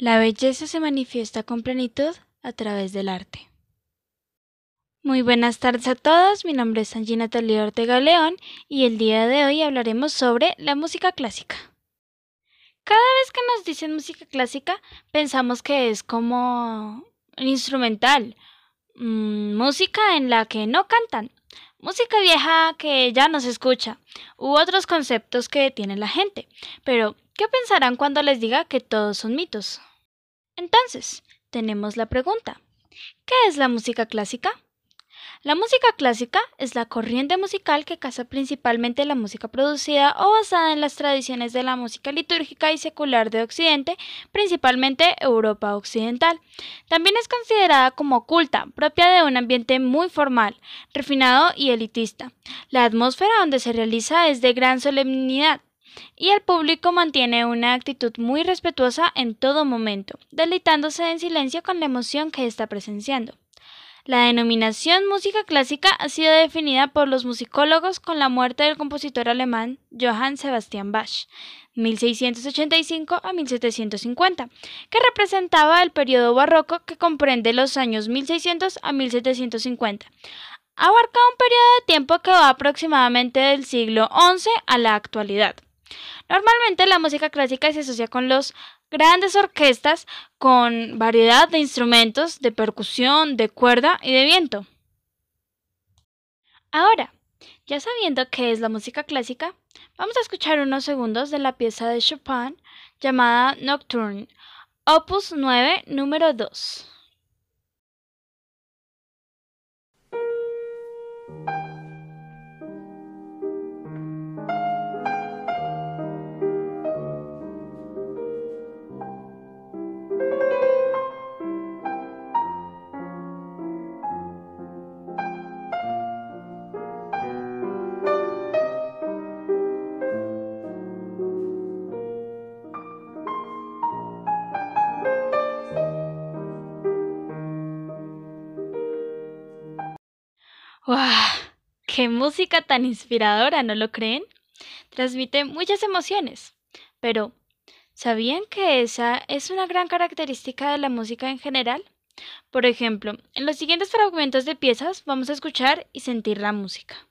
La belleza se manifiesta con plenitud a través del arte. Muy buenas tardes a todos, mi nombre es Angie Natalia Ortega León y el día de hoy hablaremos sobre la música clásica. Cada vez que nos dicen música clásica pensamos que es como instrumental, mm, música en la que no cantan, música vieja que ya no se escucha, u otros conceptos que tiene la gente. Pero, ¿qué pensarán cuando les diga que todos son mitos? Entonces, tenemos la pregunta. ¿Qué es la música clásica? La música clásica es la corriente musical que casa principalmente la música producida o basada en las tradiciones de la música litúrgica y secular de Occidente, principalmente Europa Occidental. También es considerada como culta, propia de un ambiente muy formal, refinado y elitista. La atmósfera donde se realiza es de gran solemnidad, y el público mantiene una actitud muy respetuosa en todo momento, deleitándose en silencio con la emoción que está presenciando. La denominación música clásica ha sido definida por los musicólogos con la muerte del compositor alemán Johann Sebastian Bach, 1685 a 1750, que representaba el periodo barroco que comprende los años 1600 a 1750. Abarca un periodo de tiempo que va aproximadamente del siglo XI a la actualidad. Normalmente la música clásica se asocia con las grandes orquestas con variedad de instrumentos de percusión, de cuerda y de viento. Ahora, ya sabiendo qué es la música clásica, vamos a escuchar unos segundos de la pieza de Chopin llamada Nocturne, opus 9, número 2. ¡Wow! ¡Qué música tan inspiradora! ¿No lo creen? Transmite muchas emociones. Pero, ¿sabían que esa es una gran característica de la música en general? Por ejemplo, en los siguientes fragmentos de piezas vamos a escuchar y sentir la música.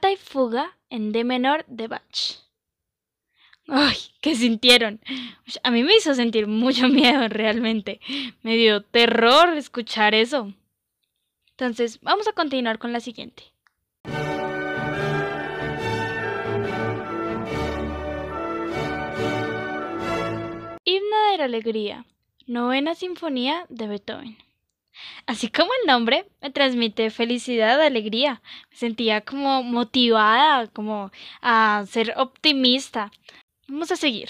Y fuga en D menor de Bach. ¡Ay! ¿Qué sintieron? A mí me hizo sentir mucho miedo realmente. Me dio terror escuchar eso. Entonces, vamos a continuar con la siguiente. Himno de la Alegría, novena sinfonía de Beethoven. Así como el nombre me transmite felicidad, alegría. Me sentía como motivada, como a ser optimista. Vamos a seguir.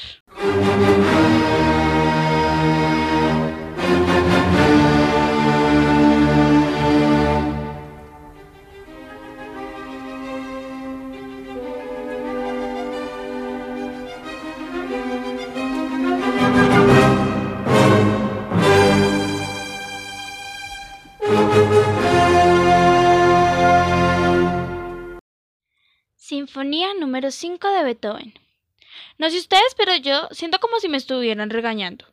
Sinfonía número 5 de Beethoven. No sé ustedes, pero yo siento como si me estuvieran regañando.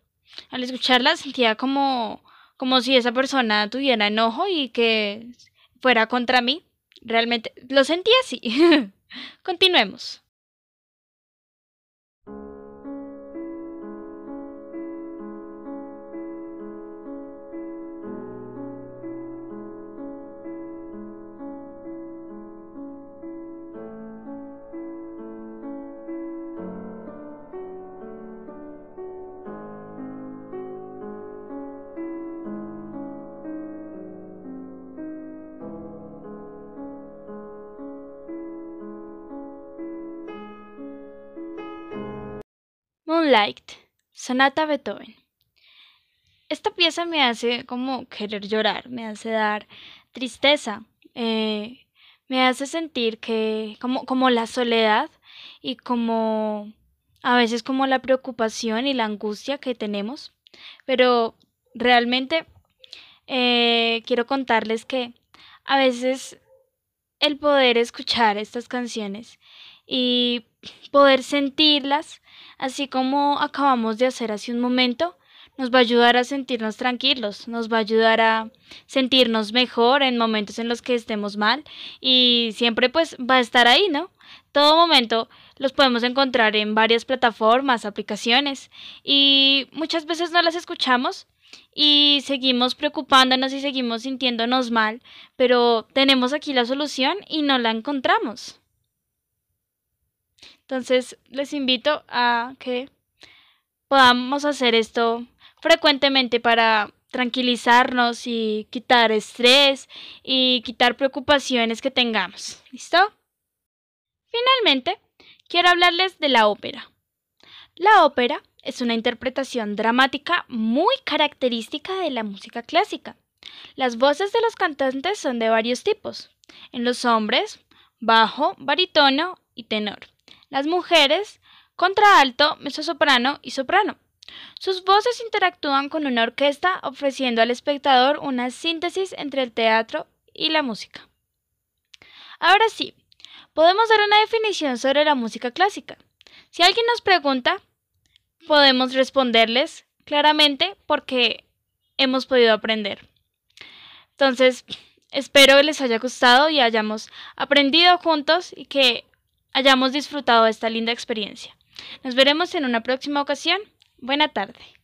Al escucharla sentía como como si esa persona tuviera enojo y que fuera contra mí. Realmente lo sentí así. Continuemos. Moonlight, Sonata Beethoven. Esta pieza me hace como querer llorar, me hace dar tristeza, eh, me hace sentir que como, como la soledad y como a veces como la preocupación y la angustia que tenemos, pero realmente eh, quiero contarles que a veces el poder escuchar estas canciones y poder sentirlas, así como acabamos de hacer hace un momento, nos va a ayudar a sentirnos tranquilos, nos va a ayudar a sentirnos mejor en momentos en los que estemos mal y siempre pues va a estar ahí, ¿no? Todo momento los podemos encontrar en varias plataformas, aplicaciones y muchas veces no las escuchamos y seguimos preocupándonos y seguimos sintiéndonos mal, pero tenemos aquí la solución y no la encontramos. Entonces les invito a que podamos hacer esto frecuentemente para tranquilizarnos y quitar estrés y quitar preocupaciones que tengamos. ¿Listo? Finalmente, quiero hablarles de la ópera. La ópera es una interpretación dramática muy característica de la música clásica. Las voces de los cantantes son de varios tipos. En los hombres, bajo, barítono y tenor. Las mujeres, contraalto, mezzosoprano y soprano. Sus voces interactúan con una orquesta ofreciendo al espectador una síntesis entre el teatro y la música. Ahora sí, podemos dar una definición sobre la música clásica. Si alguien nos pregunta, podemos responderles claramente porque hemos podido aprender. Entonces, espero que les haya gustado y hayamos aprendido juntos y que hayamos disfrutado esta linda experiencia. Nos veremos en una próxima ocasión. Buena tarde.